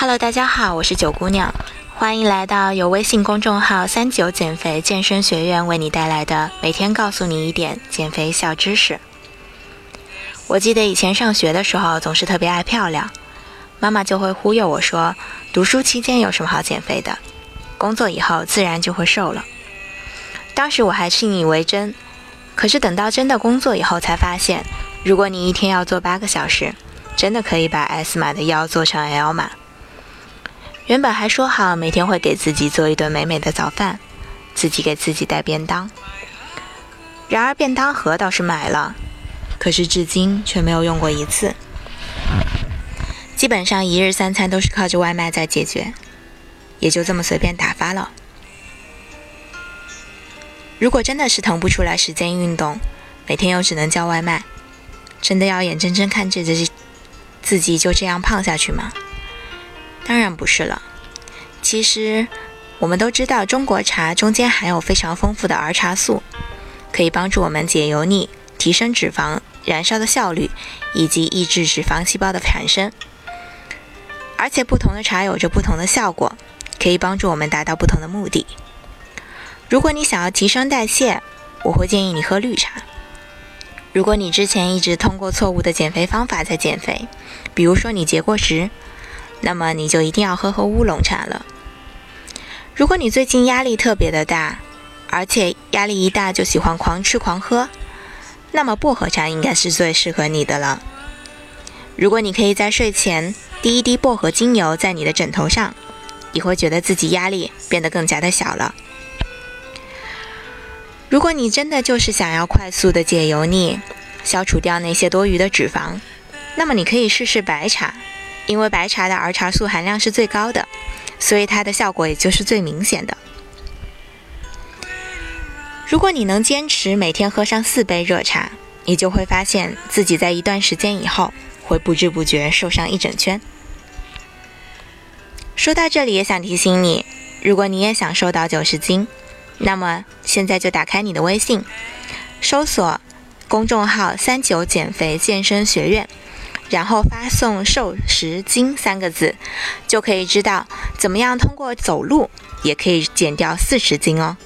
Hello，大家好，我是九姑娘，欢迎来到由微信公众号“三九减肥健身学院”为你带来的每天告诉你一点减肥小知识。我记得以前上学的时候总是特别爱漂亮，妈妈就会忽悠我说，读书期间有什么好减肥的，工作以后自然就会瘦了。当时我还信以为真，可是等到真的工作以后才发现，如果你一天要做八个小时，真的可以把 S 码的腰做成 L 码。原本还说好每天会给自己做一顿美美的早饭，自己给自己带便当。然而便当盒倒是买了，可是至今却没有用过一次。基本上一日三餐都是靠着外卖在解决，也就这么随便打发了。如果真的是腾不出来时间运动，每天又只能叫外卖，真的要眼睁睁看着自己就这样胖下去吗？当然不是了。其实，我们都知道，中国茶中间含有非常丰富的儿茶素，可以帮助我们解油腻、提升脂肪燃烧的效率，以及抑制脂肪细胞的产生。而且，不同的茶有着不同的效果，可以帮助我们达到不同的目的。如果你想要提升代谢，我会建议你喝绿茶。如果你之前一直通过错误的减肥方法在减肥，比如说你节过食。那么你就一定要喝喝乌龙茶了。如果你最近压力特别的大，而且压力一大就喜欢狂吃狂喝，那么薄荷茶应该是最适合你的了。如果你可以在睡前滴一滴薄荷精油在你的枕头上，你会觉得自己压力变得更加的小了。如果你真的就是想要快速的解油腻，消除掉那些多余的脂肪，那么你可以试试白茶。因为白茶的儿茶素含量是最高的，所以它的效果也就是最明显的。如果你能坚持每天喝上四杯热茶，你就会发现自己在一段时间以后会不知不觉瘦上一整圈。说到这里，也想提醒你，如果你也想瘦到九十斤，那么现在就打开你的微信，搜索公众号“三九减肥健身学院”。然后发送“瘦十斤”三个字，就可以知道怎么样通过走路也可以减掉四十斤哦。